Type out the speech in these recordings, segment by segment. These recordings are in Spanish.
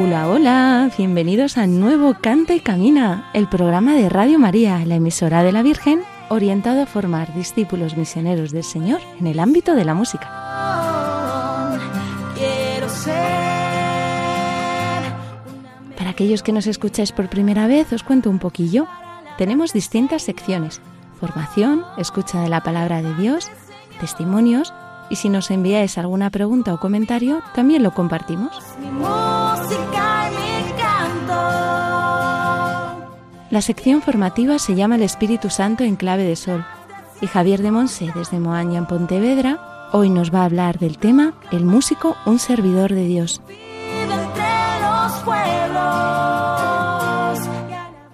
Hola, hola, bienvenidos al nuevo Canta y Camina, el programa de Radio María, la emisora de la Virgen, orientado a formar discípulos misioneros del Señor en el ámbito de la música. Para aquellos que nos escucháis por primera vez, os cuento un poquillo. Tenemos distintas secciones. Formación, escucha de la palabra de Dios, testimonios y si nos enviáis alguna pregunta o comentario, también lo compartimos. La sección formativa se llama El Espíritu Santo en clave de sol y Javier de Monse desde Moaña en Pontevedra hoy nos va a hablar del tema El músico, un servidor de Dios.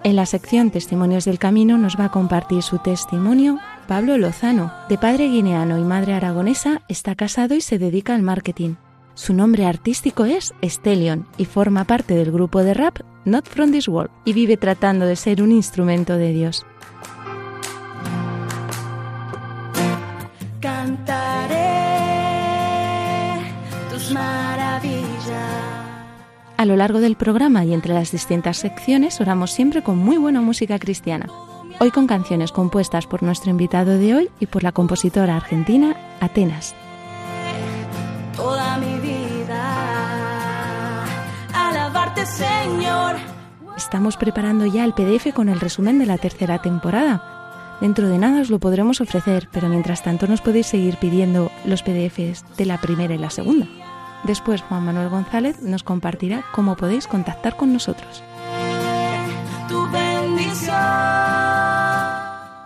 En la sección Testimonios del Camino nos va a compartir su testimonio Pablo Lozano, de padre guineano y madre aragonesa, está casado y se dedica al marketing. Su nombre artístico es Stellion y forma parte del grupo de rap Not From This World y vive tratando de ser un instrumento de Dios. Cantaré tus maravillas. A lo largo del programa y entre las distintas secciones oramos siempre con muy buena música cristiana. Hoy con canciones compuestas por nuestro invitado de hoy y por la compositora argentina Atenas. Toda mi vida. Alabarte, Señor. Estamos preparando ya el PDF con el resumen de la tercera temporada. Dentro de nada os lo podremos ofrecer, pero mientras tanto nos podéis seguir pidiendo los PDFs de la primera y la segunda. Después Juan Manuel González nos compartirá cómo podéis contactar con nosotros. Tu bendición.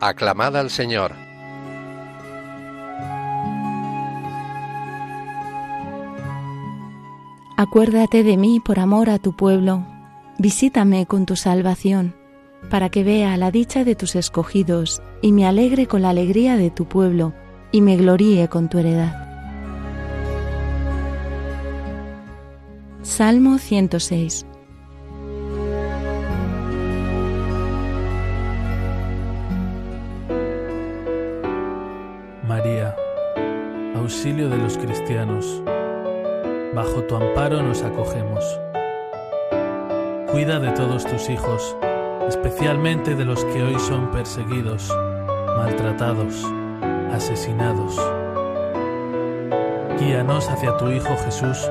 Aclamad al Señor. Acuérdate de mí por amor a tu pueblo. Visítame con tu salvación, para que vea la dicha de tus escogidos y me alegre con la alegría de tu pueblo y me gloríe con tu heredad. Salmo 106 bajo tu amparo nos acogemos. Cuida de todos tus hijos, especialmente de los que hoy son perseguidos, maltratados, asesinados. Guíanos hacia tu Hijo Jesús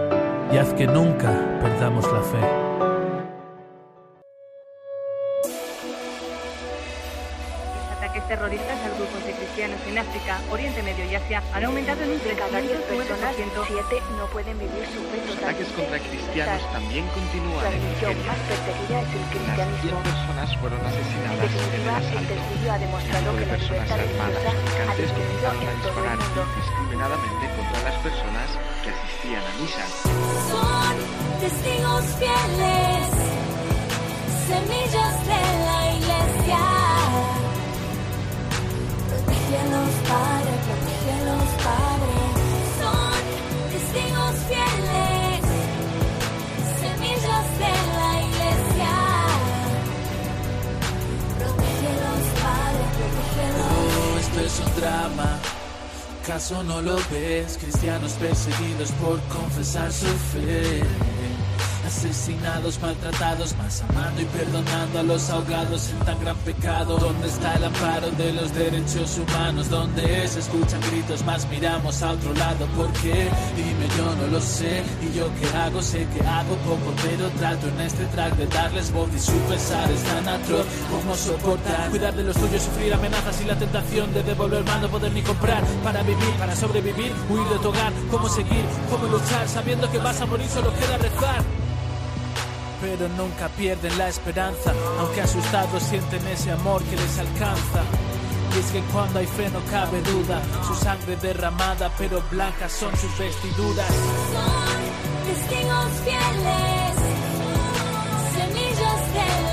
y haz que nunca perdamos la fe. Cristianos en África, Oriente Medio y Asia han aumentado en un De cada 10 personas, 309%. 7 no pueden vivir su fe Los ataques contra cristianos también continúan La en religión Nigeria. más perseguida es el Unas 100 cristianismo. personas fueron En asesinadas en el definitiva, asalto. ha demostrado que de la personas libertad armadas religiosa ha disminuido comenzaron a en todo el disparar mundo. indiscriminadamente contra las personas que asistían a misa. Son testigos fieles, semillas de la Protégelos, Padre, protégelos, Padre. Son testigos fieles, semillas de la iglesia. Protégelos, Padre, protégelos. Oh, esto es un drama. ¿Caso no lo ves? Cristianos perseguidos por confesar su fe. Asesinados, maltratados, más amando y perdonando a los ahogados en tan gran pecado. ¿Dónde está el amparo de los derechos humanos? ¿Dónde se escuchan gritos, más miramos a otro lado? ¿Por qué? Dime, yo no lo sé. ¿Y yo qué hago? Sé que hago poco, pero trato en este track de darles voz y su pesar es tan atroz. ¿Cómo soportar? Cuidar de los tuyos, sufrir amenazas y la tentación de devolver mal no poder ni comprar. Para vivir, para sobrevivir, huir de tu hogar. ¿Cómo seguir? ¿Cómo luchar? Sabiendo que vas a morir, solo queda rezar pero nunca pierden la esperanza, aunque asustados sienten ese amor que les alcanza. Y es que cuando hay fe no cabe duda, su sangre derramada, pero blancas son sus vestiduras. Son testigos fieles, semillas de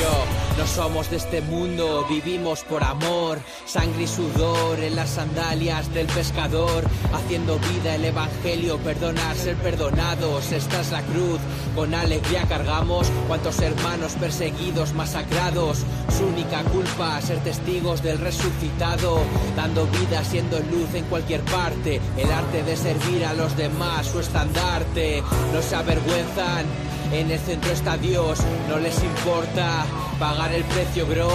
Yo, no somos de este mundo, vivimos por amor, sangre y sudor en las sandalias del pescador, haciendo vida el evangelio, perdonar, ser perdonados, esta es la cruz, con alegría cargamos, cuantos hermanos perseguidos, masacrados, su única culpa, ser testigos del resucitado, dando vida, siendo luz en cualquier parte, el arte de servir a los demás, su estandarte, no se avergüenzan. En el centro está Dios, no les importa pagar el precio, bro.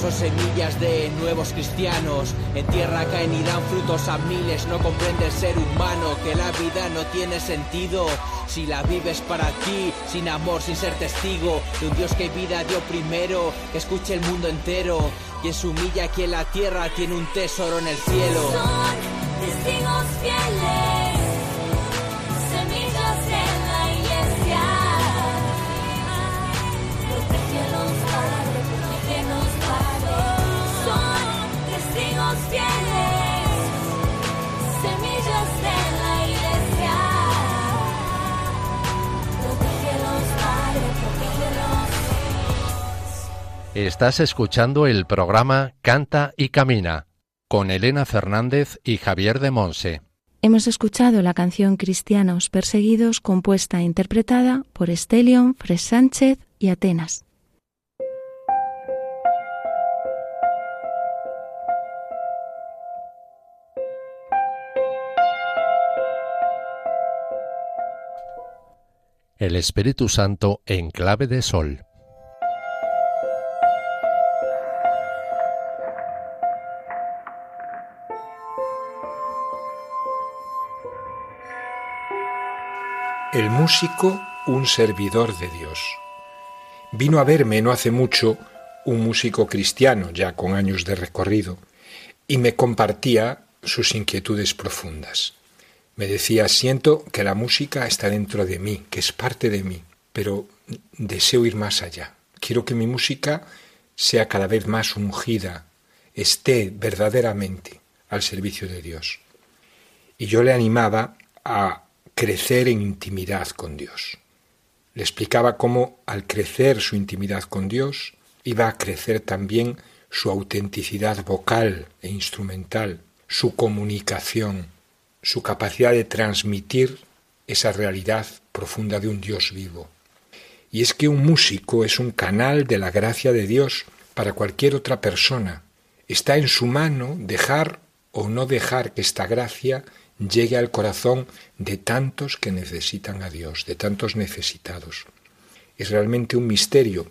Son semillas de nuevos cristianos. En tierra caen y dan frutos a miles. No comprende el ser humano que la vida no tiene sentido. Si la vives para ti, sin amor, sin ser testigo de un Dios que vida dio primero, que escuche el mundo entero. Quien se humilla aquí en la tierra tiene un tesoro en el cielo. Son testigos fieles, Estás escuchando el programa Canta y Camina con Elena Fernández y Javier de Monse. Hemos escuchado la canción Cristianos Perseguidos compuesta e interpretada por Estelion, Fres Sánchez y Atenas. El Espíritu Santo en clave de sol. El músico, un servidor de Dios. Vino a verme no hace mucho un músico cristiano ya con años de recorrido y me compartía sus inquietudes profundas. Me decía, siento que la música está dentro de mí, que es parte de mí, pero deseo ir más allá. Quiero que mi música sea cada vez más ungida, esté verdaderamente al servicio de Dios. Y yo le animaba a crecer en intimidad con Dios. Le explicaba cómo al crecer su intimidad con Dios iba a crecer también su autenticidad vocal e instrumental, su comunicación, su capacidad de transmitir esa realidad profunda de un Dios vivo. Y es que un músico es un canal de la gracia de Dios para cualquier otra persona. Está en su mano dejar o no dejar que esta gracia llegue al corazón de tantos que necesitan a Dios, de tantos necesitados. Es realmente un misterio,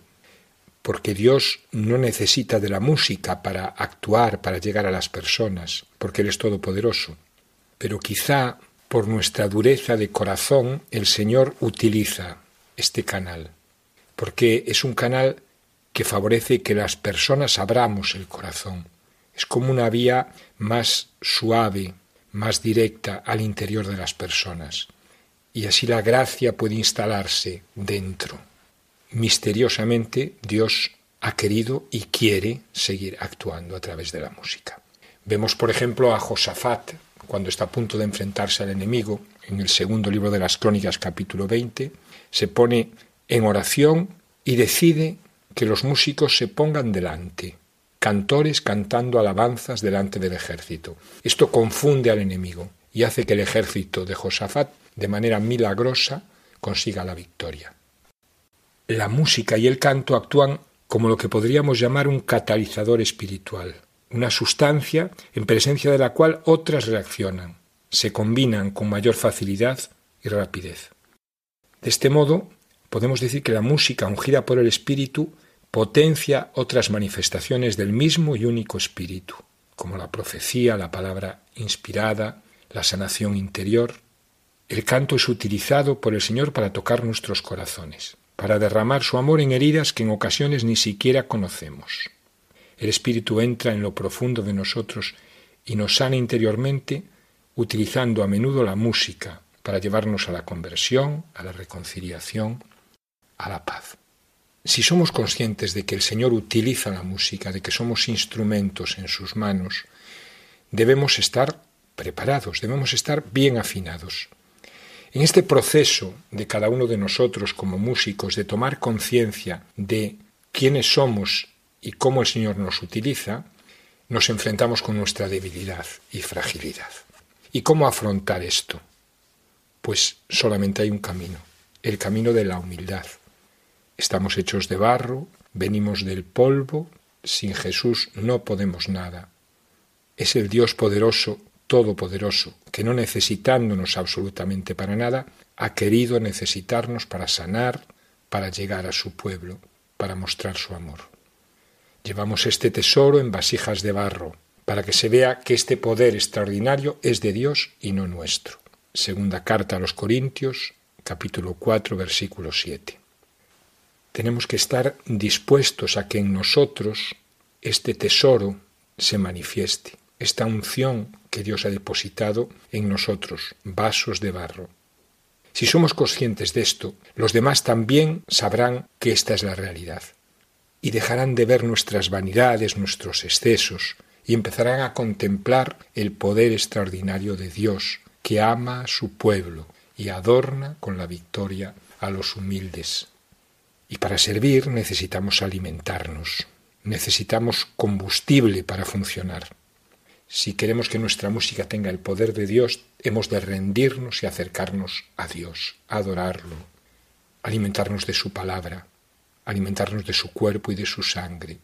porque Dios no necesita de la música para actuar, para llegar a las personas, porque Él es todopoderoso. Pero quizá por nuestra dureza de corazón el Señor utiliza este canal, porque es un canal que favorece que las personas abramos el corazón. Es como una vía más suave, más directa al interior de las personas. Y así la gracia puede instalarse dentro. Misteriosamente Dios ha querido y quiere seguir actuando a través de la música. Vemos, por ejemplo, a Josafat, cuando está a punto de enfrentarse al enemigo, en el segundo libro de las Crónicas, capítulo 20, se pone en oración y decide que los músicos se pongan delante, cantores cantando alabanzas delante del ejército. Esto confunde al enemigo y hace que el ejército de Josafat, de manera milagrosa, consiga la victoria. La música y el canto actúan como lo que podríamos llamar un catalizador espiritual una sustancia en presencia de la cual otras reaccionan, se combinan con mayor facilidad y rapidez. De este modo, podemos decir que la música ungida por el Espíritu potencia otras manifestaciones del mismo y único Espíritu, como la profecía, la palabra inspirada, la sanación interior. El canto es utilizado por el Señor para tocar nuestros corazones, para derramar su amor en heridas que en ocasiones ni siquiera conocemos. El Espíritu entra en lo profundo de nosotros y nos sana interiormente utilizando a menudo la música para llevarnos a la conversión, a la reconciliación, a la paz. Si somos conscientes de que el Señor utiliza la música, de que somos instrumentos en sus manos, debemos estar preparados, debemos estar bien afinados. En este proceso de cada uno de nosotros como músicos de tomar conciencia de quiénes somos y cómo el Señor nos utiliza, nos enfrentamos con nuestra debilidad y fragilidad. ¿Y cómo afrontar esto? Pues solamente hay un camino, el camino de la humildad. Estamos hechos de barro, venimos del polvo, sin Jesús no podemos nada. Es el Dios poderoso, todopoderoso, que no necesitándonos absolutamente para nada, ha querido necesitarnos para sanar, para llegar a su pueblo, para mostrar su amor. Llevamos este tesoro en vasijas de barro, para que se vea que este poder extraordinario es de Dios y no nuestro. Segunda carta a los Corintios, capítulo 4, versículo 7. Tenemos que estar dispuestos a que en nosotros este tesoro se manifieste, esta unción que Dios ha depositado en nosotros, vasos de barro. Si somos conscientes de esto, los demás también sabrán que esta es la realidad y dejarán de ver nuestras vanidades, nuestros excesos, y empezarán a contemplar el poder extraordinario de Dios, que ama a su pueblo y adorna con la victoria a los humildes. Y para servir necesitamos alimentarnos, necesitamos combustible para funcionar. Si queremos que nuestra música tenga el poder de Dios, hemos de rendirnos y acercarnos a Dios, adorarlo, alimentarnos de su palabra, alimentarnos de su cuerpo y de su sangre,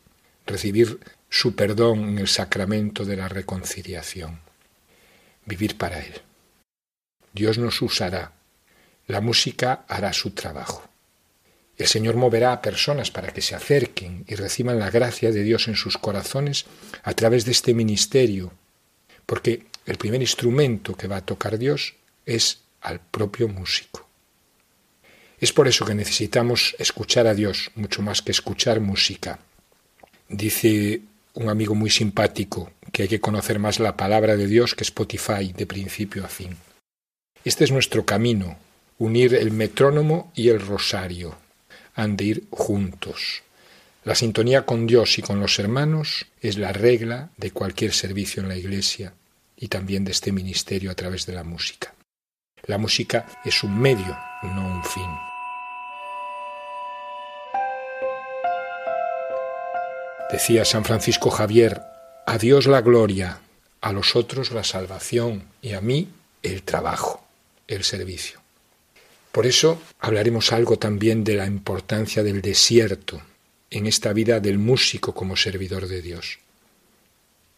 recibir su perdón en el sacramento de la reconciliación, vivir para Él. Dios nos usará, la música hará su trabajo. El Señor moverá a personas para que se acerquen y reciban la gracia de Dios en sus corazones a través de este ministerio, porque el primer instrumento que va a tocar Dios es al propio músico. Es por eso que necesitamos escuchar a Dios mucho más que escuchar música. Dice un amigo muy simpático que hay que conocer más la palabra de Dios que Spotify de principio a fin. Este es nuestro camino, unir el metrónomo y el rosario. Han de ir juntos. La sintonía con Dios y con los hermanos es la regla de cualquier servicio en la Iglesia y también de este ministerio a través de la música. La música es un medio, no un fin. Decía San Francisco Javier, a Dios la gloria, a los otros la salvación y a mí el trabajo, el servicio. Por eso hablaremos algo también de la importancia del desierto en esta vida del músico como servidor de Dios.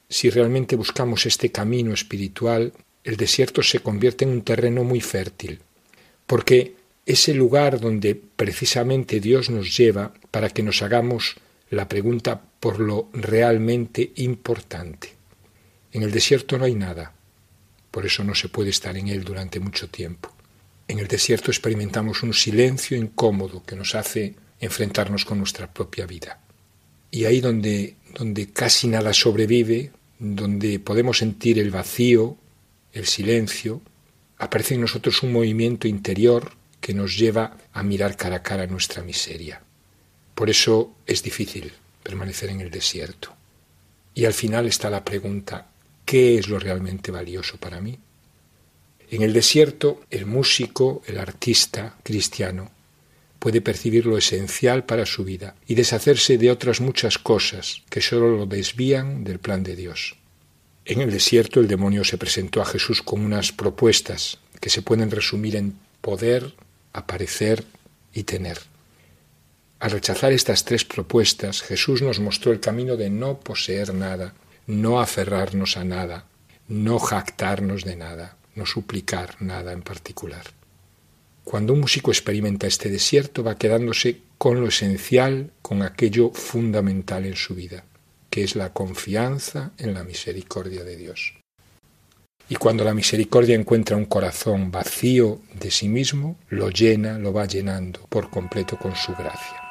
Si realmente buscamos este camino espiritual, el desierto se convierte en un terreno muy fértil, porque es el lugar donde precisamente Dios nos lleva para que nos hagamos la pregunta por lo realmente importante. En el desierto no hay nada, por eso no se puede estar en él durante mucho tiempo. En el desierto experimentamos un silencio incómodo que nos hace enfrentarnos con nuestra propia vida. Y ahí donde, donde casi nada sobrevive, donde podemos sentir el vacío, el silencio, aparece en nosotros un movimiento interior que nos lleva a mirar cara a cara nuestra miseria. Por eso es difícil permanecer en el desierto. Y al final está la pregunta, ¿qué es lo realmente valioso para mí? En el desierto, el músico, el artista cristiano, puede percibir lo esencial para su vida y deshacerse de otras muchas cosas que solo lo desvían del plan de Dios. En el desierto el demonio se presentó a Jesús con unas propuestas que se pueden resumir en poder, aparecer y tener. Al rechazar estas tres propuestas, Jesús nos mostró el camino de no poseer nada, no aferrarnos a nada, no jactarnos de nada, no suplicar nada en particular. Cuando un músico experimenta este desierto va quedándose con lo esencial, con aquello fundamental en su vida, que es la confianza en la misericordia de Dios. Y cuando la misericordia encuentra un corazón vacío de sí mismo, lo llena, lo va llenando por completo con su gracia.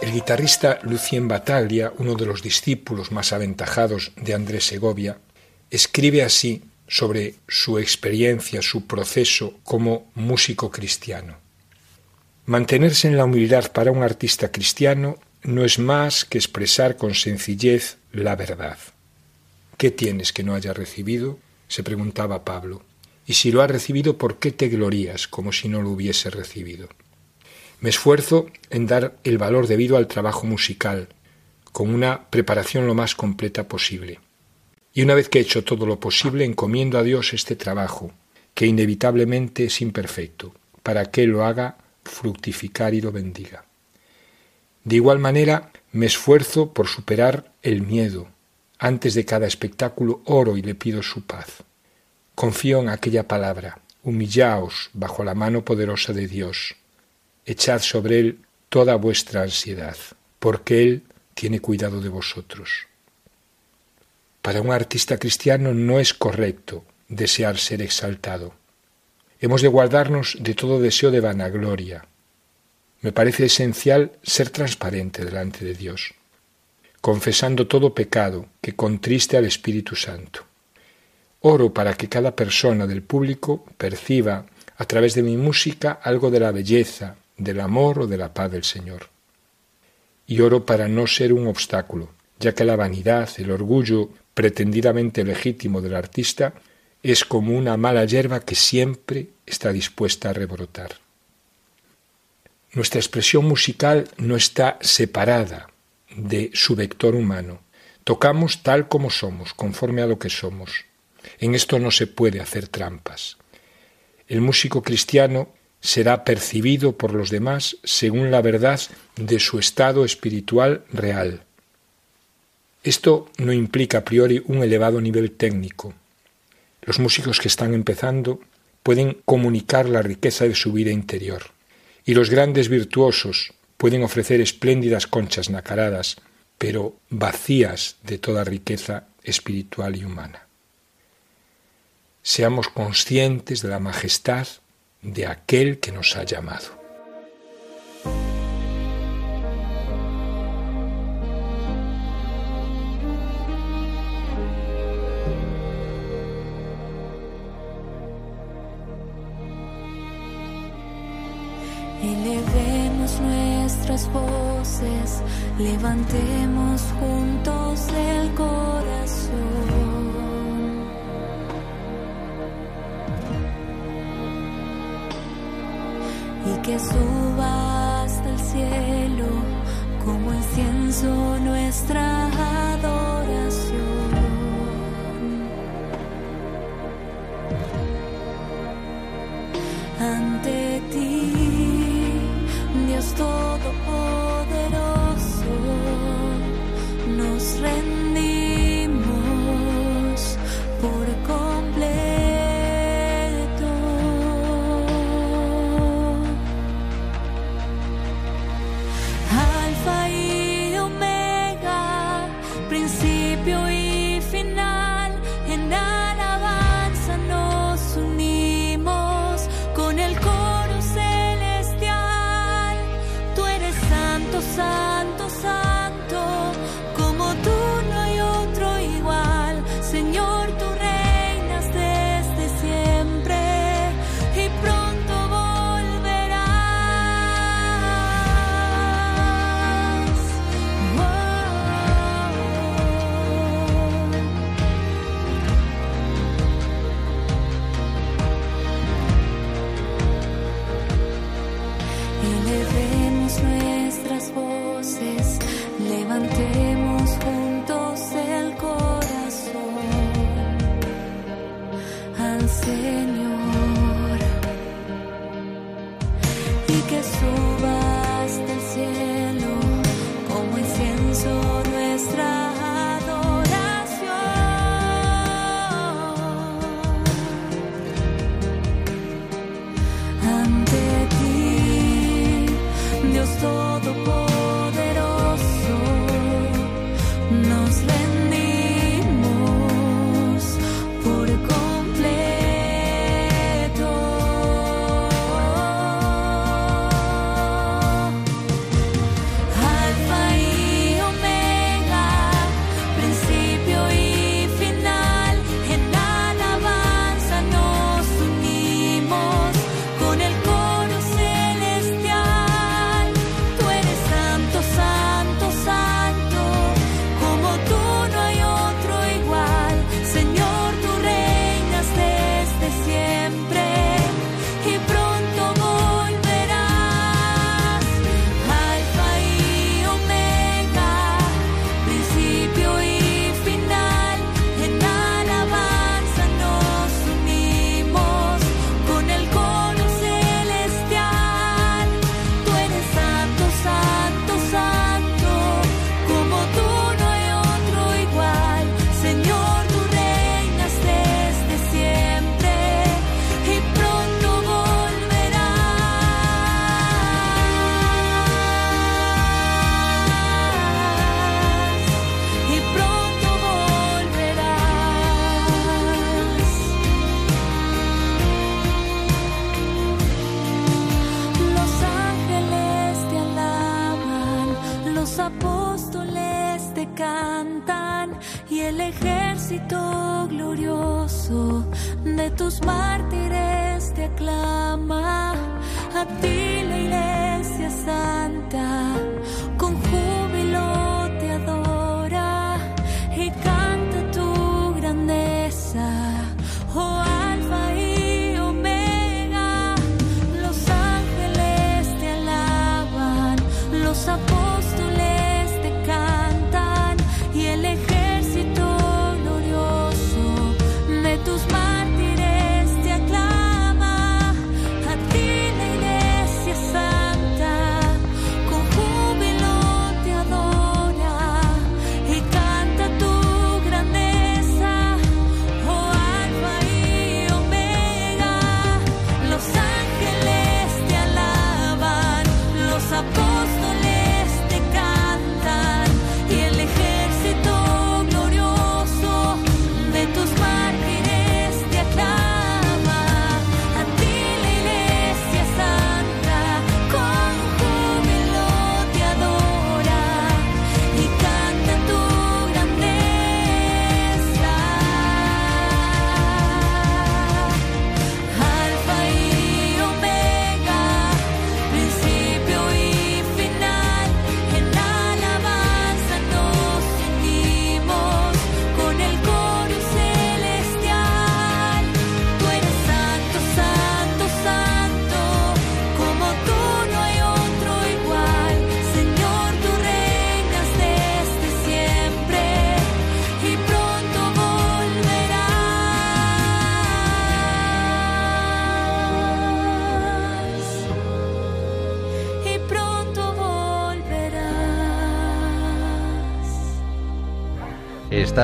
El guitarrista Lucien Bataglia, uno de los discípulos más aventajados de Andrés Segovia, escribe así sobre su experiencia, su proceso como músico cristiano. Mantenerse en la humildad para un artista cristiano no es más que expresar con sencillez la verdad. ¿Qué tienes que no haya recibido? se preguntaba Pablo. Y si lo has recibido, ¿por qué te glorías como si no lo hubiese recibido? Me esfuerzo en dar el valor debido al trabajo musical, con una preparación lo más completa posible. Y una vez que he hecho todo lo posible, encomiendo a Dios este trabajo, que inevitablemente es imperfecto, para que lo haga fructificar y lo bendiga. De igual manera, me esfuerzo por superar el miedo. Antes de cada espectáculo oro y le pido su paz. Confío en aquella palabra, humillaos bajo la mano poderosa de Dios, echad sobre Él toda vuestra ansiedad, porque Él tiene cuidado de vosotros. Para un artista cristiano no es correcto desear ser exaltado. Hemos de guardarnos de todo deseo de vanagloria. Me parece esencial ser transparente delante de Dios, confesando todo pecado que contriste al Espíritu Santo. Oro para que cada persona del público perciba a través de mi música algo de la belleza, del amor o de la paz del Señor. Y oro para no ser un obstáculo, ya que la vanidad, el orgullo pretendidamente legítimo del artista es como una mala hierba que siempre está dispuesta a rebrotar. Nuestra expresión musical no está separada de su vector humano. Tocamos tal como somos, conforme a lo que somos. En esto no se puede hacer trampas. El músico cristiano será percibido por los demás según la verdad de su estado espiritual real. Esto no implica a priori un elevado nivel técnico. Los músicos que están empezando pueden comunicar la riqueza de su vida interior, y los grandes virtuosos pueden ofrecer espléndidas conchas nacaradas, pero vacías de toda riqueza espiritual y humana. Seamos conscientes de la majestad de aquel que nos ha llamado. Elevemos nuestras voces, levantemos juntos el corazón. Que suba hasta el cielo como incienso nuestra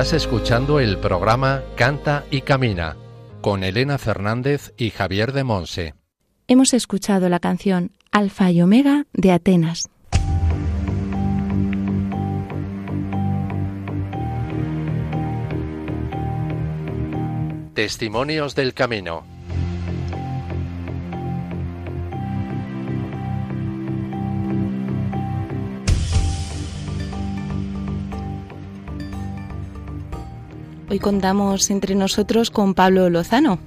Estás escuchando el programa Canta y Camina con Elena Fernández y Javier de Monse. Hemos escuchado la canción Alfa y Omega de Atenas. Testimonios del Camino. Hoy contamos entre nosotros con Pablo Lozano.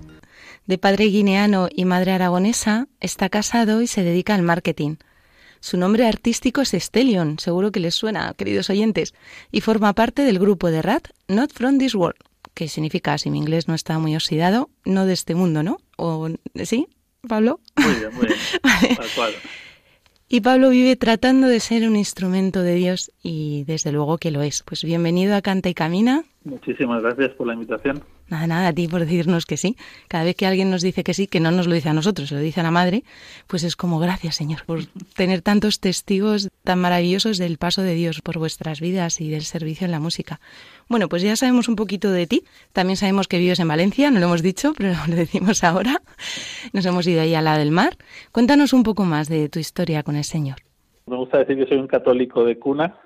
De padre guineano y madre aragonesa, está casado y se dedica al marketing. Su nombre artístico es Stellion, seguro que les suena, queridos oyentes, y forma parte del grupo de rap Not From This World, que significa, si mi inglés no está muy oxidado, no de este mundo, ¿no? ¿O sí, Pablo? Muy bien, muy bien. Tal cual. Y Pablo vive tratando de ser un instrumento de Dios y desde luego que lo es. Pues bienvenido a Canta y Camina. Muchísimas gracias por la invitación. Nada, nada, a ti por decirnos que sí. Cada vez que alguien nos dice que sí, que no nos lo dice a nosotros, se lo dice a la madre, pues es como gracias, Señor, por tener tantos testigos tan maravillosos del paso de Dios por vuestras vidas y del servicio en la música. Bueno, pues ya sabemos un poquito de ti. También sabemos que vives en Valencia, no lo hemos dicho, pero lo decimos ahora. Nos hemos ido ahí a la del mar. Cuéntanos un poco más de tu historia con el Señor. Me gusta decir que soy un católico de cuna,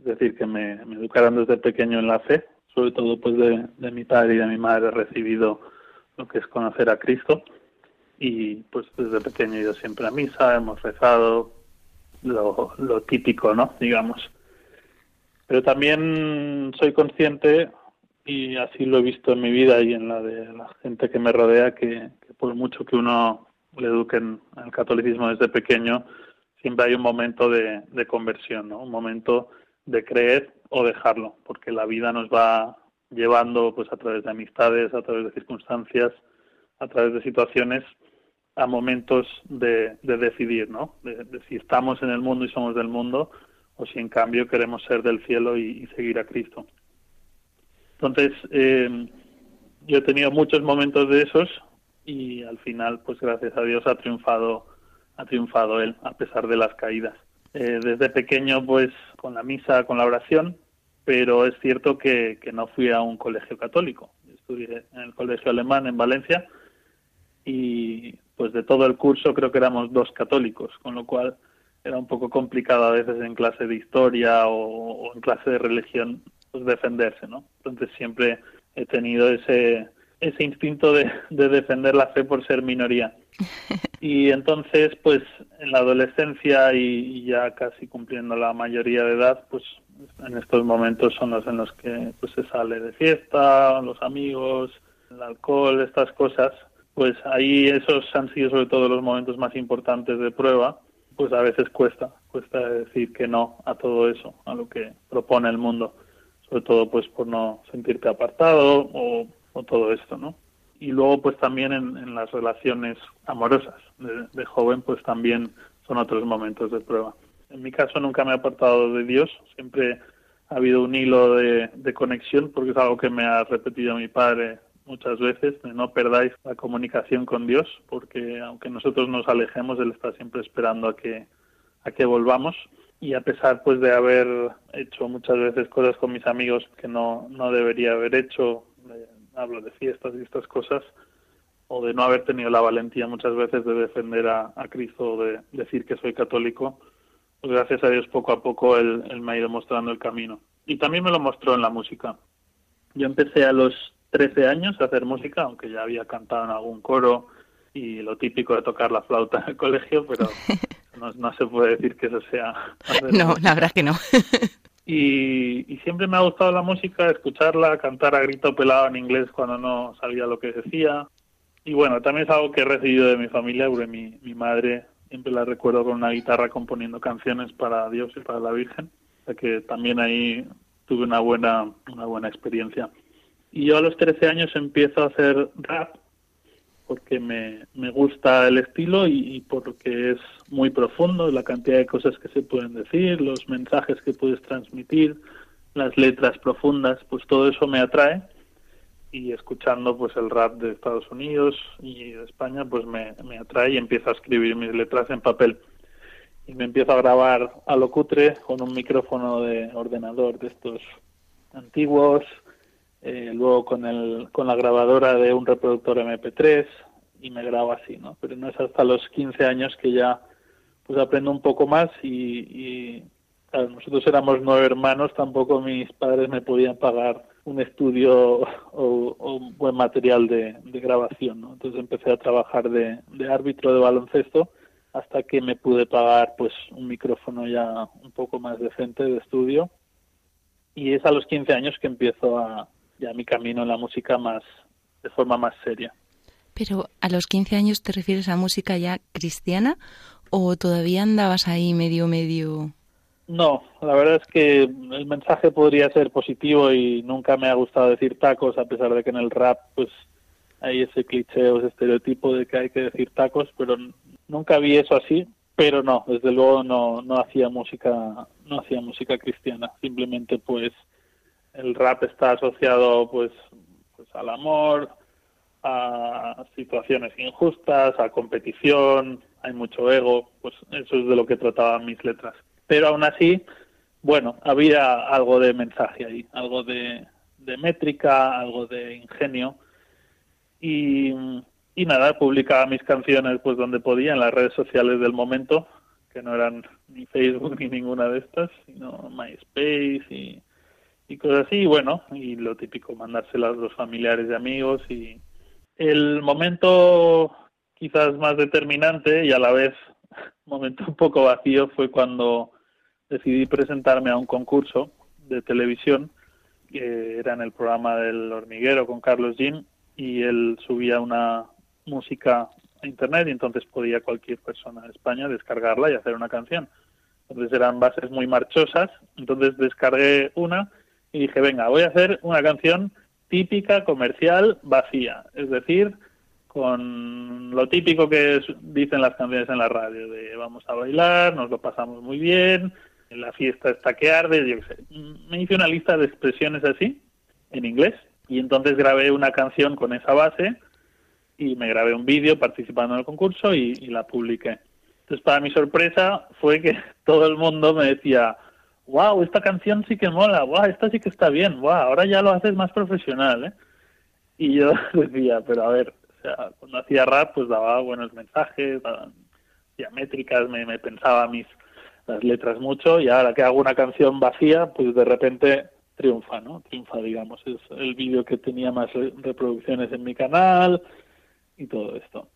es decir, que me, me educaron desde pequeño en la fe sobre todo pues de, mi padre y de mi madre he recibido lo que es conocer a Cristo y pues desde pequeño he ido siempre a misa, hemos rezado lo, lo típico, ¿no? Digamos. Pero también soy consciente y así lo he visto en mi vida y en la de la gente que me rodea que, por mucho que uno le eduquen al catolicismo desde pequeño, siempre hay un momento de, de conversión, ¿no? Un momento de creer o dejarlo, porque la vida nos va llevando pues a través de amistades, a través de circunstancias, a través de situaciones a momentos de, decidir, ¿no? De, si estamos en el mundo y somos del mundo o si en cambio queremos ser del cielo y, seguir a Cristo. Entonces, eh, yo he tenido muchos momentos de esos y al final, pues gracias a Dios ha triunfado, ha triunfado él a pesar de las caídas. Eh, desde pequeño, pues con la misa, con la oración, pero es cierto que, que no fui a un colegio católico. Estudié en el colegio alemán en Valencia y pues de todo el curso creo que éramos dos católicos, con lo cual era un poco complicado a veces en clase de historia o, en clase de religión pues defenderse, ¿no? Entonces siempre he tenido ese ese instinto de, de defender la fe por ser minoría. Y entonces, pues en la adolescencia y, ya casi cumpliendo la mayoría de edad, pues en estos momentos son los en los que pues se sale de fiesta, los amigos, el alcohol, estas cosas. Pues ahí esos han sido sobre todo los momentos más importantes de prueba. Pues a veces cuesta, cuesta decir que no a todo eso, a lo que propone el mundo. Sobre todo pues por no sentirte apartado o, o todo esto, ¿no? Y luego pues también en, las relaciones amorosas de, joven pues también son otros momentos de prueba. En mi caso nunca me he apartado de Dios, siempre ha habido un hilo de, conexión porque es algo que me ha repetido mi padre muchas veces, no perdáis la comunicación con Dios porque aunque nosotros nos alejemos, Él está siempre esperando a que, a que volvamos y a pesar pues de haber hecho muchas veces cosas con mis amigos que no, no debería haber hecho, hablo de fiestas y estas cosas, o de no haber tenido la valentía muchas veces de defender a, Cristo o de decir que soy católico, pues gracias a Dios poco a poco él, me ha ido mostrando el camino. Y también me lo mostró en la música. Yo empecé a los 13 años a hacer música, aunque ya había cantado en algún coro y lo típico de tocar la flauta en el colegio, pero no, se puede decir que eso sea... No, la verdad que no. Y, siempre me ha gustado la música, escucharla, cantar a grito pelado en inglés cuando no sabía lo que decía. Y bueno, también es algo que he recibido de mi familia, porque mi, mi madre siempre la recuerdo con una guitarra componiendo canciones para Dios y para la Virgen. O sea que también ahí tuve una buena, una buena experiencia. Y yo a los 13 años empiezo a hacer rap porque me, me gusta el estilo y, porque es muy profundo, la cantidad de cosas que se pueden decir, los mensajes que puedes transmitir, las letras profundas, pues todo eso me atrae. Y escuchando pues el rap de Estados Unidos y de España pues me, me atrae y empiezo a escribir mis letras en papel. Y me empiezo a grabar a lo cutre con un micrófono de ordenador de estos antiguos eh, luego con, el, con la grabadora de un reproductor MP3 y me grabo así, ¿no? Pero no es hasta los 15 años que ya pues aprendo un poco más y, y claro, nosotros éramos nueve hermanos, tampoco mis padres me podían pagar un estudio o, un buen material de, de, grabación, ¿no? Entonces empecé a trabajar de, de árbitro de baloncesto hasta que me pude pagar pues un micrófono ya un poco más decente de estudio y es a los 15 años que empiezo a, ya mi camino en la música más de forma más seria. Pero a los 15 años te refieres a música ya cristiana o todavía andabas ahí medio medio no, la verdad es que el mensaje podría ser positivo y nunca me ha gustado decir tacos, a pesar de que en el rap pues hay ese cliché o ese estereotipo de que hay que decir tacos, pero nunca vi eso así, pero no, desde luego no, no hacía música, no hacía música cristiana, simplemente pues el rap está asociado pues, pues al amor, a situaciones injustas, a competición, hay mucho ego, pues eso es de lo que trataban mis letras. Pero aún así, bueno, había algo de mensaje ahí, algo de, métrica, algo de ingenio. Y, y nada, publicaba mis canciones pues donde podía, en las redes sociales del momento, que no eran ni Facebook ni ninguna de estas, sino MySpace y, y cosas así. Y bueno, y lo típico, mandárselas a los familiares y amigos. Y el momento quizás más determinante y a la vez momento un poco vacío fue cuando decidí presentarme a un concurso de televisión que era en el programa del hormiguero con Carlos Jean y él subía una música a internet y entonces podía cualquier persona de España descargarla y hacer una canción. Entonces eran bases muy marchosas, entonces descargué una y dije, venga, voy a hacer una canción típica, comercial, vacía, es decir, con lo típico que dicen las canciones en la radio, de vamos a bailar, nos lo pasamos muy bien, la fiesta está que arde, yo qué sé. Me hice una lista de expresiones así, en inglés, y entonces grabé una canción con esa base y me grabé un vídeo participando en el concurso y, la publiqué. Entonces, para mi sorpresa fue que todo el mundo me decía, wow, esta canción sí que mola, wow, esta sí que está bien, wow, ahora ya lo haces más profesional, ¿eh? Y yo decía, pero a ver, o sea, cuando hacía rap, pues daba buenos mensajes, daba métricas, me, me pensaba mis las letras mucho y ahora que hago una canción vacía, pues de repente triunfa, ¿no? Triunfa, digamos. Es el vídeo que tenía más reproducciones en mi canal y todo esto.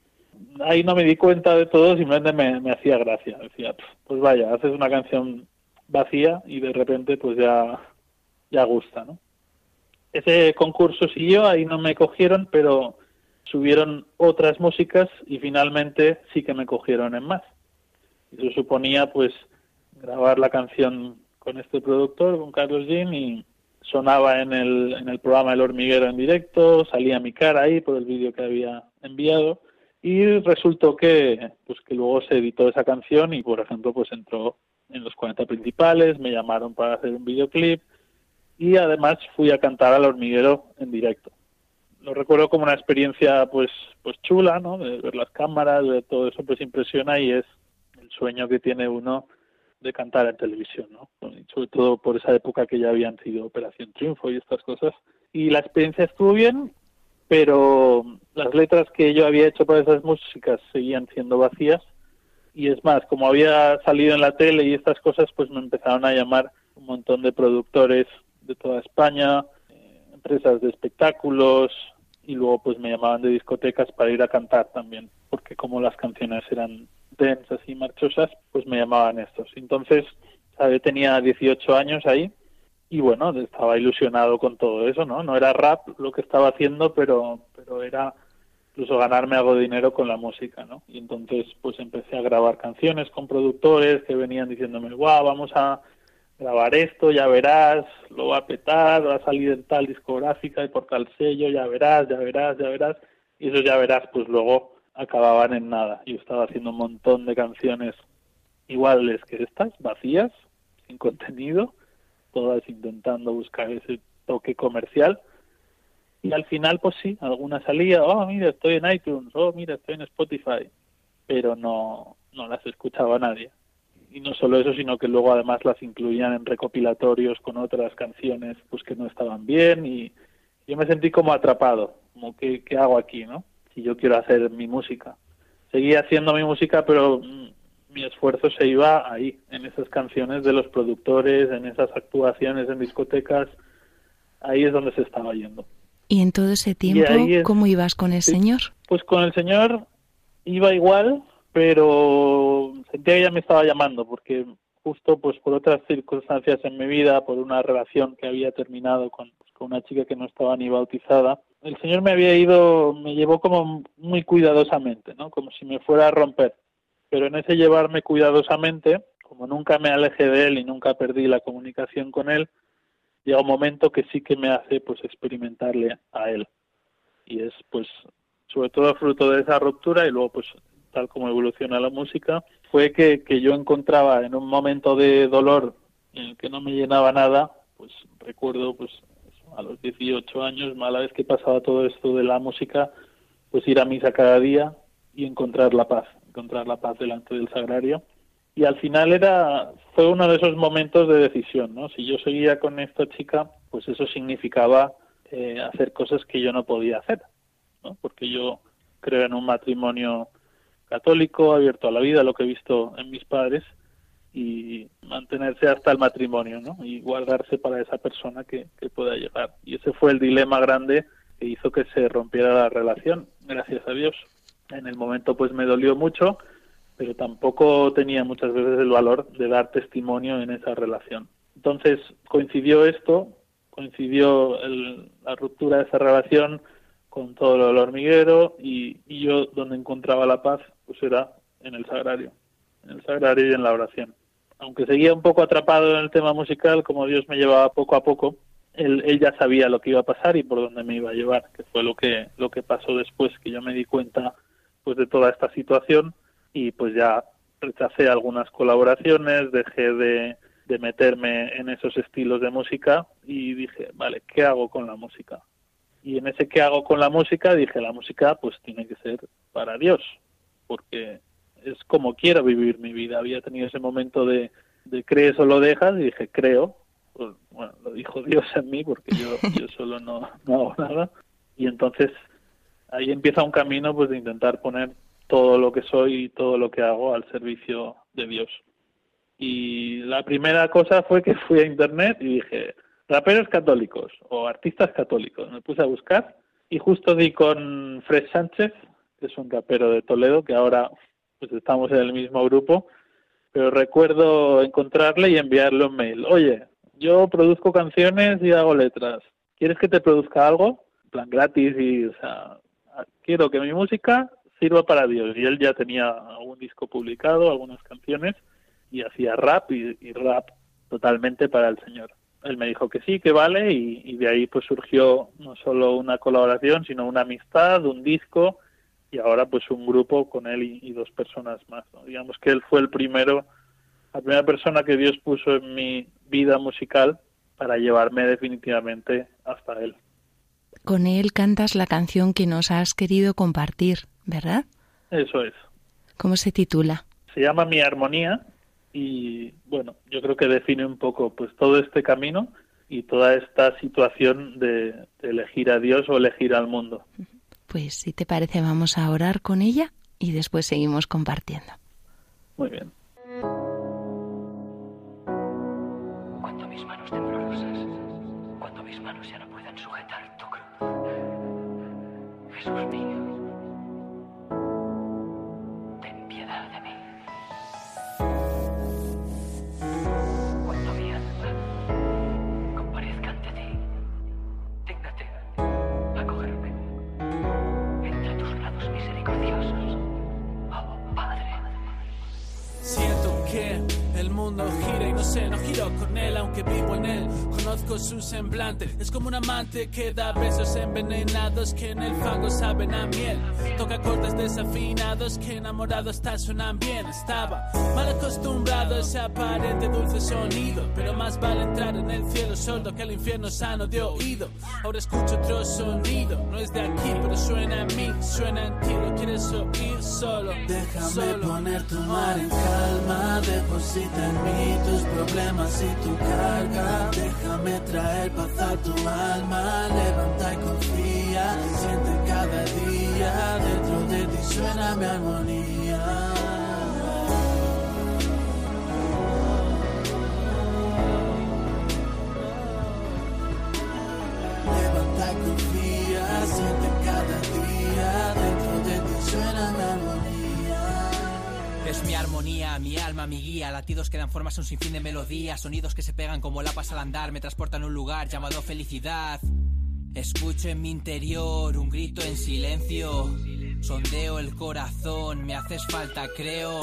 Ahí no me di cuenta de todo, simplemente me, me hacía gracia. Decía, pues vaya, haces una canción vacía y de repente pues ya, ya gusta, ¿no? Ese concurso siguió, ahí no me cogieron, pero subieron otras músicas y finalmente sí que me cogieron en más. Eso suponía pues grabar la canción con este productor, con Carlos Jean, y sonaba en el, en el programa El Hormiguero en directo, salía mi cara ahí por el vídeo que había enviado, y resultó que, pues que luego se editó esa canción y, por ejemplo, pues entró en los 40 principales, me llamaron para hacer un videoclip, y además fui a cantar al hormiguero en directo. Lo recuerdo como una experiencia pues pues chula, ¿no? De ver las cámaras, de todo eso pues impresiona y es el sueño que tiene uno de cantar en televisión, ¿no? sobre todo por esa época que ya habían sido Operación Triunfo y estas cosas. Y la experiencia estuvo bien, pero las letras que yo había hecho para esas músicas seguían siendo vacías. Y es más, como había salido en la tele y estas cosas, pues me empezaron a llamar un montón de productores de toda España, eh, empresas de espectáculos, y luego pues me llamaban de discotecas para ir a cantar también, porque como las canciones eran densas y marchosas, pues me llamaban estos. Entonces, tenía 18 años ahí y bueno, estaba ilusionado con todo eso, ¿no? No era rap lo que estaba haciendo, pero, pero era incluso ganarme algo de dinero con la música, ¿no? Y entonces pues empecé a grabar canciones con productores que venían diciéndome, guau, vamos a grabar esto, ya verás, lo va a petar, va a salir en tal discográfica y por tal sello, ya verás, ya verás, ya verás. Y eso ya verás, pues luego acababan en nada. Yo estaba haciendo un montón de canciones iguales que estas, vacías, sin contenido, todas intentando buscar ese toque comercial. Y al final, pues sí, alguna salía, oh, mira, estoy en iTunes, oh, mira, estoy en Spotify, pero no, no las escuchaba nadie. Y no solo eso, sino que luego además las incluían en recopilatorios con otras canciones pues que no estaban bien y yo me sentí como atrapado, como que qué hago aquí, ¿no? si yo quiero hacer mi música. Seguía haciendo mi música, pero mm, mi esfuerzo se iba ahí, en esas canciones de los productores, en esas actuaciones en discotecas, ahí es donde se estaba yendo. ¿Y en todo ese tiempo cómo ibas con el Señor? Pues con el Señor iba igual, pero sentía que ya me estaba llamando, porque justo pues por otras circunstancias en mi vida, por una relación que había terminado con, pues, con una chica que no estaba ni bautizada, el Señor me había ido, me llevó como muy cuidadosamente, ¿no? Como si me fuera a romper. Pero en ese llevarme cuidadosamente, como nunca me alejé de Él y nunca perdí la comunicación con Él, llega un momento que sí que me hace pues experimentarle a Él. Y es pues sobre todo fruto de esa ruptura y luego pues tal como evoluciona la música, fue que, que yo encontraba en un momento de dolor en el que no me llenaba nada, pues recuerdo pues a los 18 años, a la vez que pasaba todo esto de la música, pues ir a misa cada día y encontrar la paz, encontrar la paz delante del sagrario. Y al final era, fue uno de esos momentos de decisión, ¿no? Si yo seguía con esta chica, pues eso significaba eh, hacer cosas que yo no podía hacer, ¿no? Porque yo creo en un matrimonio católico, abierto a la vida, lo que he visto en mis padres, y mantenerse hasta el matrimonio, ¿no? Y guardarse para esa persona que, que pueda llegar. Y ese fue el dilema grande que hizo que se rompiera la relación, gracias a Dios. En el momento pues me dolió mucho, pero tampoco tenía muchas veces el valor de dar testimonio en esa relación. Entonces coincidió esto, coincidió el, la ruptura de esa relación con todo el hormiguero y, y yo donde encontraba la paz pues era en el sagrario, en el sagrario y en la oración aunque seguía un poco atrapado en el tema musical, como Dios me llevaba poco a poco, él, él, ya sabía lo que iba a pasar y por dónde me iba a llevar, que fue lo que lo que pasó después, que yo me di cuenta pues de toda esta situación y pues ya rechacé algunas colaboraciones, dejé de, de meterme en esos estilos de música y dije, vale, ¿qué hago con la música? Y en ese qué hago con la música dije, la música pues tiene que ser para Dios, porque es como quiero vivir mi vida. Había tenido ese momento de, de crees o lo dejas y dije, creo. Pues, bueno, lo dijo Dios en mí porque yo, yo solo no, no hago nada. Y entonces ahí empieza un camino pues de intentar poner todo lo que soy y todo lo que hago al servicio de Dios. Y la primera cosa fue que fui a internet y dije, raperos católicos o artistas católicos. Me puse a buscar y justo di con Fred Sánchez, que es un rapero de Toledo, que ahora pues estamos en el mismo grupo, pero recuerdo encontrarle y enviarle un mail. Oye, yo produzco canciones y hago letras. ¿Quieres que te produzca algo? En plan gratis y, o sea, quiero que mi música sirva para Dios. Y él ya tenía algún disco publicado, algunas canciones, y hacía rap y, rap totalmente para el Señor. Él me dijo que sí, que vale, y, y de ahí pues surgió no solo una colaboración, sino una amistad, un disco, y ahora pues un grupo con él y, dos personas más. Digamos que él fue el primero, la primera persona que Dios puso en mi vida musical para llevarme definitivamente hasta él. Con él cantas la canción que nos has querido compartir, ¿verdad? Eso es. ¿Cómo se titula? Se llama Mi Armonía y bueno, yo creo que define un poco pues todo este camino y toda esta situación de, de elegir a Dios o elegir al mundo. Pues si te parece vamos a orar con ella y después seguimos compartiendo. Muy bien. Jesús mío, ten piedad de mí. Cuando mi alma comparezca ante ti, dígnate acogerme entre tus brazos misericordiosos. Oh, Padre. Siento que el mundo gira no sé, no giro con él aunque vivo en él. Conozco su semblante, es como un amante que da besos envenenados que en el fango saben a miel. Toca acordes desafinados que enamorados tal suenan bien. Estaba mal acostumbrado a ese aparente dulce sonido, pero más vale entrar en el cielo sordo que el infierno sano de oído. Ahora escucho otro sonido, no es de aquí, pero suena en mí, suena en ti, lo quieres oír solo. Déjame solo. poner tu mar en calma, deposita en mí tus problemas y tu carga. Déjame traer paz a tu alma, levanta y confía. Siente cada día, dentro de ti suena mi armonía. Levanta y confía, siente cada día, Es mi armonía, mi alma, mi guía. Latidos que dan formas a un sinfín de melodías. Sonidos que se pegan como lapas al andar. Me transportan a un lugar llamado felicidad. Escucho en mi interior un grito en silencio. Sondeo el corazón, me haces falta, creo.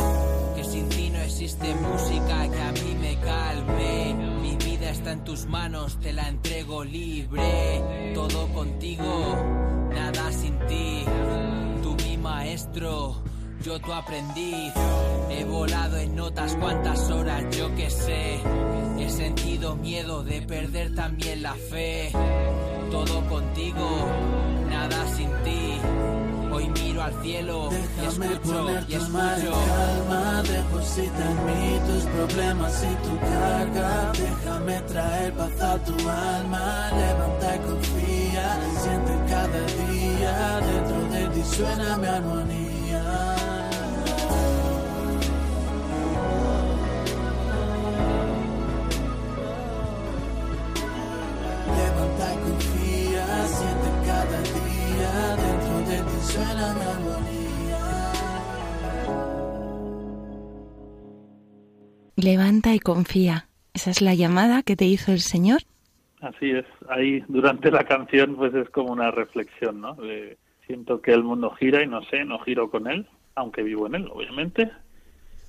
Que sin ti no existe música que a mí me calme. Mi vida está en tus manos, te la entrego libre. Todo contigo, nada sin ti. Tú mi maestro, yo tu aprendiz. He volado en notas cuantas horas, yo que sé. He sentido miedo de perder también la fe. Todo contigo, nada sin ti. Hoy miro al cielo y Déjame escucho poner y escucho. calma, deposita en mí tus problemas y tu carga. Déjame traer paz a tu alma, levanta y confía. Siente cada día, dentro de ti suena mi armonía. Levanta y confía, siente cada día, dentro de ti suena mi armonía. Levanta y confía. Esa es la llamada que te hizo el Señor. Así es, ahí durante la canción pues es como una reflexión, ¿no? De, siento que el mundo gira y no sé, no giro con él, aunque vivo en él, obviamente,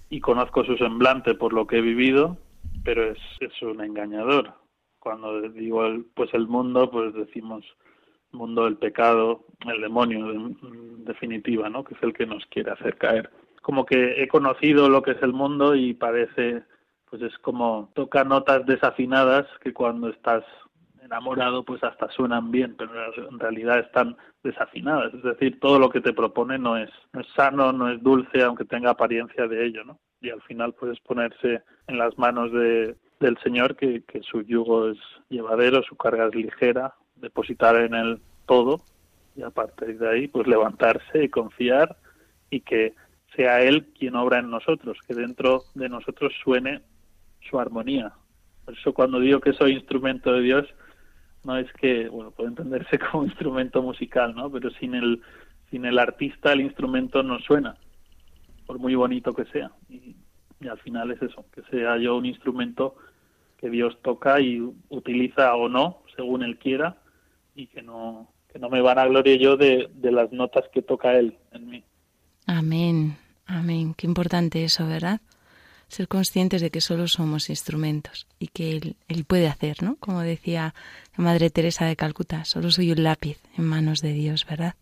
y conozco su semblante por lo que he vivido, pero es, es un engañador. Cuando digo el, pues el mundo, pues decimos mundo del pecado, el demonio, en definitiva, ¿no? Que es el que nos quiere hacer caer. Como que he conocido lo que es el mundo y parece pues es como toca notas desafinadas que cuando estás enamorado pues hasta suenan bien, pero en realidad están desafinadas. Es decir, todo lo que te propone no es, no es sano, no es dulce, aunque tenga apariencia de ello, ¿no? Y al final puedes ponerse en las manos de, del Señor, que, que su yugo es llevadero, su carga es ligera, depositar en él todo y a partir de ahí pues levantarse y confiar y que sea Él quien obra en nosotros, que dentro de nosotros suene su armonía. Por eso cuando digo que soy instrumento de Dios, no es que, bueno, puede entenderse como instrumento musical, ¿no? Pero sin el, sin el artista el instrumento no suena, por muy bonito que sea. Y, y al final es eso, que sea yo un instrumento que Dios toca y utiliza o no, según Él quiera, y que no, que no me van a gloria yo de, de las notas que toca Él en mí. Amén, amén. Qué importante eso, ¿verdad? Ser conscientes de que solo somos instrumentos y que Él, él puede hacer, ¿no? Como decía la Madre Teresa de Calcuta, solo soy un lápiz en manos de Dios, ¿verdad?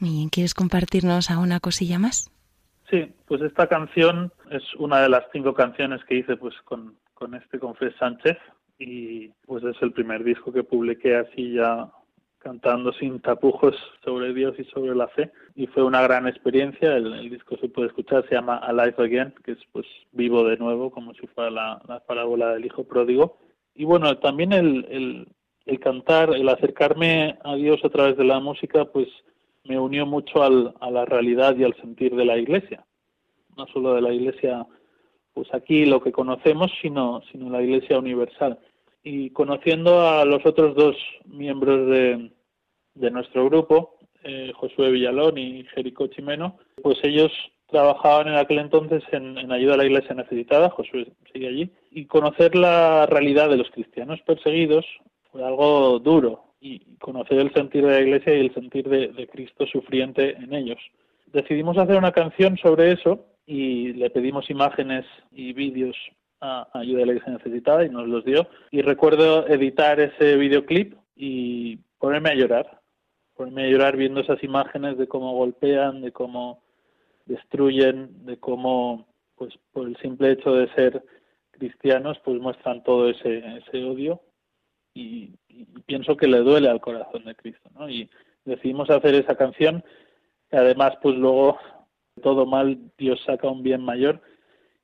Bien, ¿quieres compartirnos alguna cosilla más? Sí, pues esta canción es una de las cinco canciones que hice pues con, con este con Fred Sánchez y pues es el primer disco que publiqué así ya cantando sin tapujos sobre Dios y sobre la fe. Y fue una gran experiencia. El, el, disco se puede escuchar se llama Alive Again que es pues vivo de nuevo como si fuera la, la parábola del hijo pródigo. Y bueno también el, el, el, cantar el acercarme a Dios a través de la música pues me unió mucho al, a la realidad y al sentir de la iglesia. No solo de la iglesia pues aquí lo que conocemos sino sino la iglesia universal y conociendo a los otros dos miembros de, nuestro grupo, eh, Josué Villalón y Jerico Chimeno, pues ellos trabajaban en aquel entonces en, en, ayuda a la iglesia necesitada, Josué sigue allí, y conocer la realidad de los cristianos perseguidos fue algo duro, y conocer el sentir de la iglesia y el sentir de, de Cristo sufriente en ellos. Decidimos hacer una canción sobre eso y le pedimos imágenes y vídeos a ayuda de la iglesia necesitada y nos los dio. Y recuerdo editar ese videoclip y ponerme a llorar, ponerme a llorar viendo esas imágenes de cómo golpean, de cómo destruyen, de cómo, pues por el simple hecho de ser cristianos, pues muestran todo ese, ese odio y, y pienso que le duele al corazón de Cristo, ¿no? Y decidimos hacer esa canción que además, pues luego todo mal Dios saca un bien mayor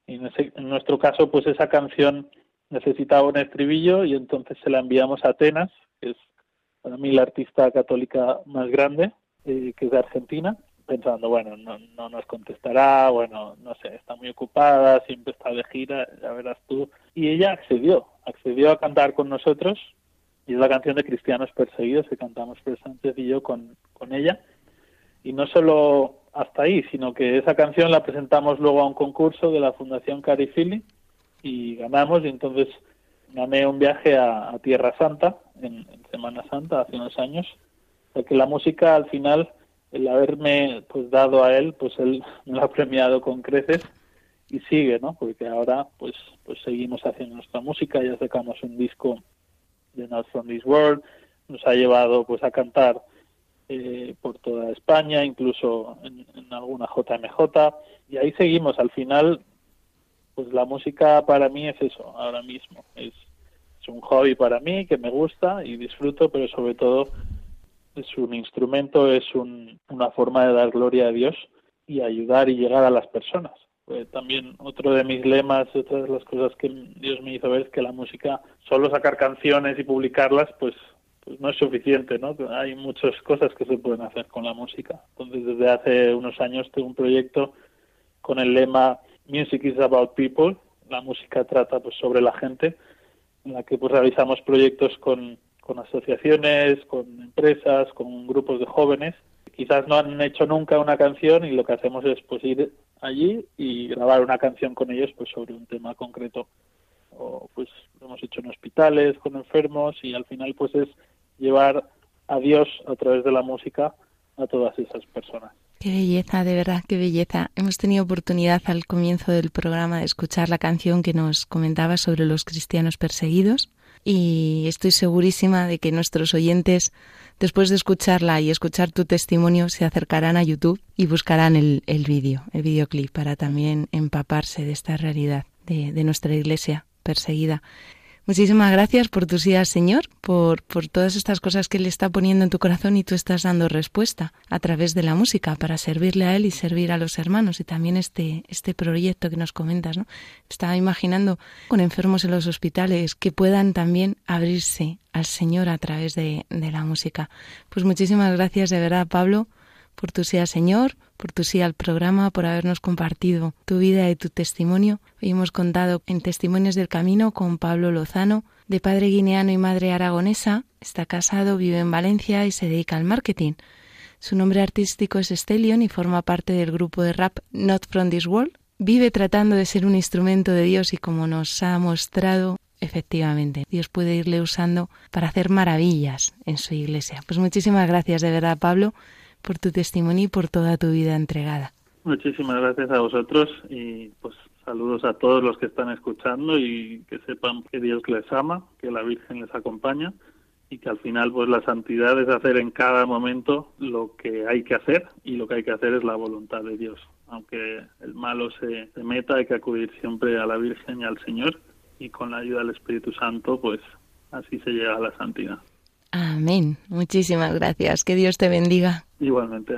y en, nuestro caso, pues esa canción necesitaba un estribillo y entonces se la enviamos a Atenas, que es para mí la artista católica más grande, eh, que es de Argentina, pensando, bueno, no, no nos contestará, bueno, no sé, está muy ocupada, siempre está de gira, ya verás tú. Y ella accedió, accedió a cantar con nosotros, y es la canción de Cristianos Perseguidos que cantamos Sánchez y yo con, con ella. Y no solo hasta ahí, sino que esa canción la presentamos luego a un concurso de la Fundación Carifili y ganamos y entonces gané un viaje a, Tierra Santa en, en, Semana Santa hace unos años, porque la música al final, el haberme pues dado a él, pues él me lo ha premiado con creces y sigue, ¿no? Porque ahora pues pues seguimos haciendo nuestra música, ya sacamos un disco de Not From This World, nos ha llevado pues a cantar eh, por toda España, incluso en, alguna JMJ, y ahí seguimos. Al final, pues la música para mí es eso, ahora mismo. Es, es un hobby para mí que me gusta y disfruto, pero sobre todo es un instrumento, es un, una forma de dar gloria a Dios y ayudar y llegar a las personas. Pues también otro de mis lemas, otra de las cosas que Dios me hizo ver es que la música, solo sacar canciones y publicarlas, pues, pues no es suficiente, ¿no? Hay muchas cosas que se pueden hacer con la música. Entonces, desde hace unos años tengo un proyecto con el lema Music is about people, la música trata pues sobre la gente, en la que pues realizamos proyectos con con asociaciones, con empresas, con grupos de jóvenes. Quizás no han hecho nunca una canción y lo que hacemos es pues ir allí y grabar una canción con ellos pues sobre un tema concreto. O pues lo hemos hecho en hospitales con enfermos y al final pues es llevar a Dios a través de la música a todas esas personas. Qué belleza, de verdad, qué belleza. Hemos tenido oportunidad al comienzo del programa de escuchar la canción que nos comentaba sobre los cristianos perseguidos y estoy segurísima de que nuestros oyentes, después de escucharla y escuchar tu testimonio, se acercarán a YouTube y buscarán el, el vídeo, el videoclip, para también empaparse de esta realidad de, de nuestra iglesia perseguida. Muchísimas gracias por tus ideas, Señor, por, por todas estas cosas que Él está poniendo en tu corazón y tú estás dando respuesta a través de la música para servirle a Él y servir a los hermanos. Y también este, este proyecto que nos comentas, ¿no? Estaba imaginando con enfermos en los hospitales que puedan también abrirse al Señor a través de, de la música. Pues muchísimas gracias de verdad, Pablo, por tu sí Señor, por tu sí al programa, por habernos compartido tu vida y tu testimonio. Hoy hemos contado en Testimonios del Camino con Pablo Lozano, de padre guineano y madre aragonesa. Está casado, vive en Valencia y se dedica al marketing. Su nombre artístico es Stellion y forma parte del grupo de rap Not From This World. Vive tratando de ser un instrumento de Dios y como nos ha mostrado, efectivamente, Dios puede irle usando para hacer maravillas en su iglesia. Pues muchísimas gracias de verdad, Pablo por tu testimonio y por toda tu vida entregada. Muchísimas gracias a vosotros y pues saludos a todos los que están escuchando y que sepan que Dios les ama, que la Virgen les acompaña y que al final pues la santidad es hacer en cada momento lo que hay que hacer y lo que hay que hacer es la voluntad de Dios. Aunque el malo se, se meta hay que acudir siempre a la Virgen y al Señor y con la ayuda del Espíritu Santo pues así se llega a la santidad. Amén. Muchísimas gracias. Que Dios te bendiga. Igualmente.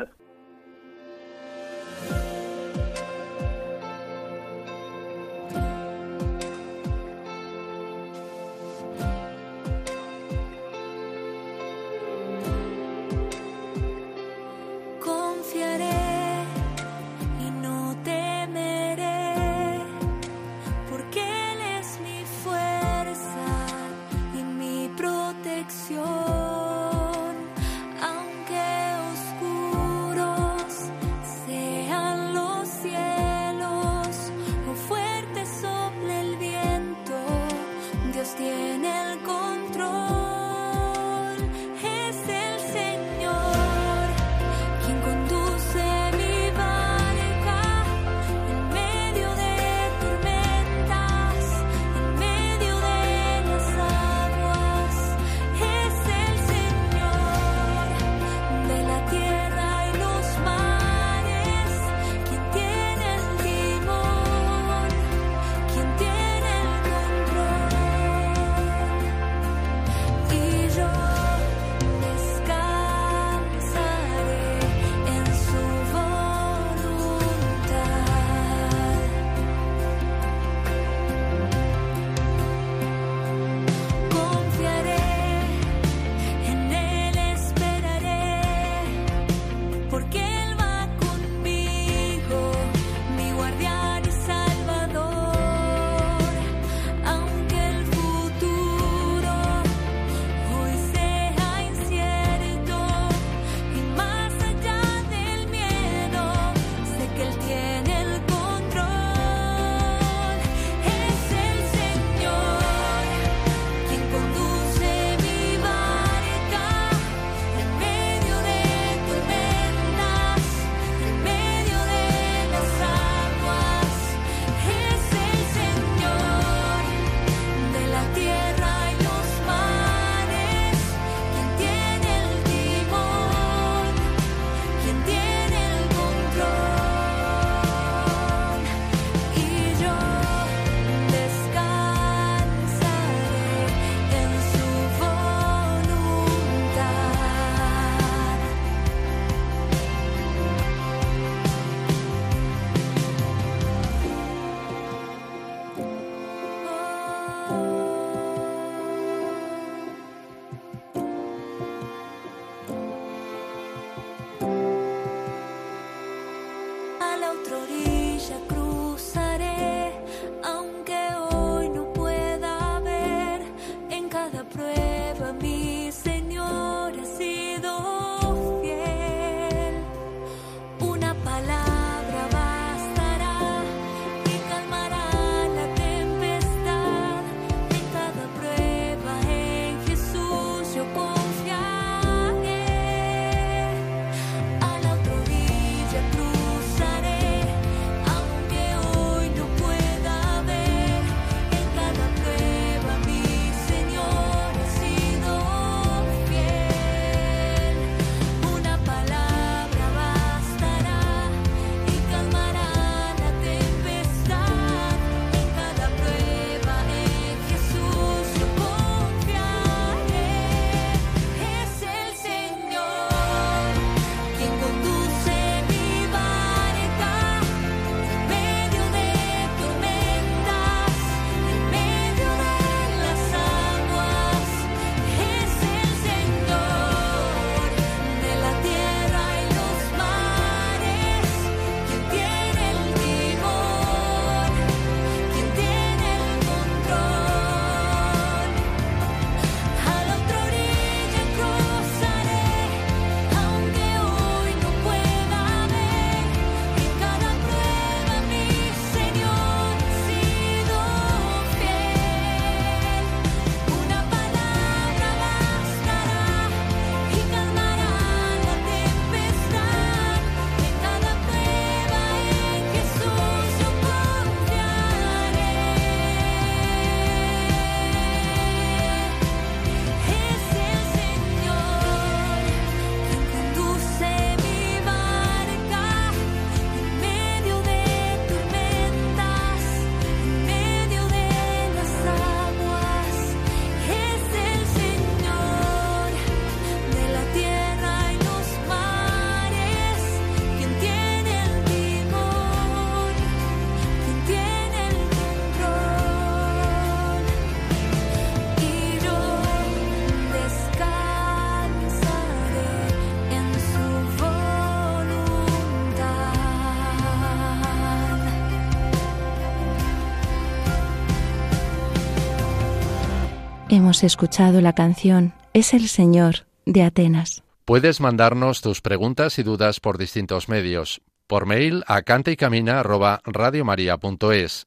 Escuchado la canción Es el Señor de Atenas. Puedes mandarnos tus preguntas y dudas por distintos medios. Por mail a cantaycamina@radiomaria.es,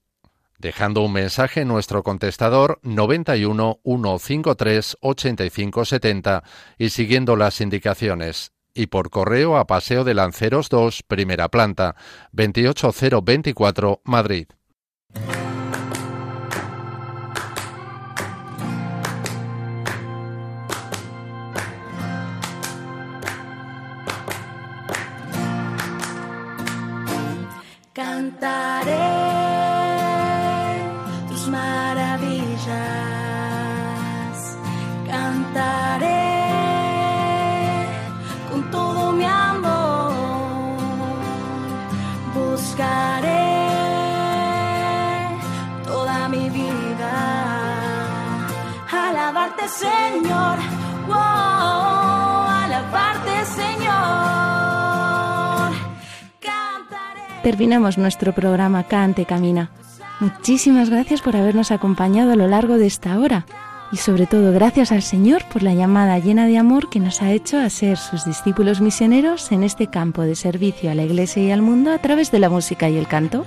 dejando un mensaje en nuestro contestador 91 153 85 70 y siguiendo las indicaciones. Y por correo a Paseo de Lanceros 2, primera planta, 28024, Madrid. Terminamos nuestro programa Cante Camina. Muchísimas gracias por habernos acompañado a lo largo de esta hora y sobre todo gracias al Señor por la llamada llena de amor que nos ha hecho a ser sus discípulos misioneros en este campo de servicio a la Iglesia y al mundo a través de la música y el canto.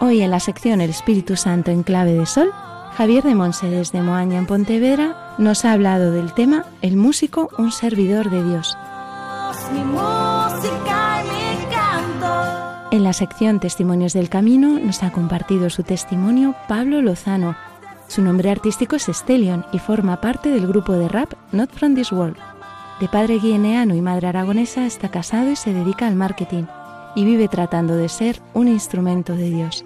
Hoy en la sección El Espíritu Santo en clave de sol, Javier de Monse desde Moaña en Pontevedra nos ha hablado del tema El músico, un servidor de Dios mi música y mi canto. En la sección Testimonios del Camino nos ha compartido su testimonio Pablo Lozano. Su nombre artístico es Stellion y forma parte del grupo de rap Not From This World. De padre guineano y madre aragonesa, está casado y se dedica al marketing y vive tratando de ser un instrumento de Dios.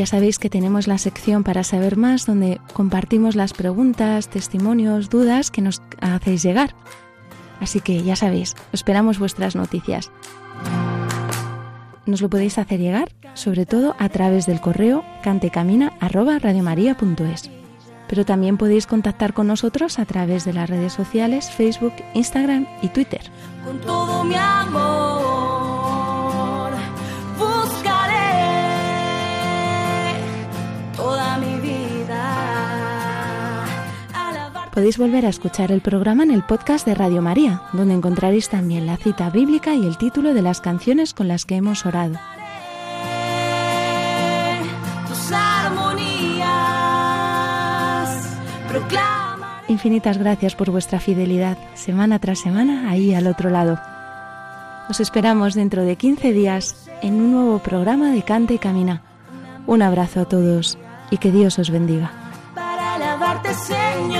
Ya sabéis que tenemos la sección para saber más donde compartimos las preguntas, testimonios, dudas que nos hacéis llegar. Así que ya sabéis, esperamos vuestras noticias. Nos lo podéis hacer llegar, sobre todo a través del correo cantecamina@radiomaria.es. pero también podéis contactar con nosotros a través de las redes sociales Facebook, Instagram y Twitter. Podéis volver a escuchar el programa en el podcast de Radio María, donde encontraréis también la cita bíblica y el título de las canciones con las que hemos orado. Tus armonías proclama. Infinitas gracias por vuestra fidelidad, semana tras semana, ahí al otro lado. Os esperamos dentro de 15 días en un nuevo programa de Canta y Camina. Un abrazo a todos y que Dios os bendiga. para alabarte, Señor.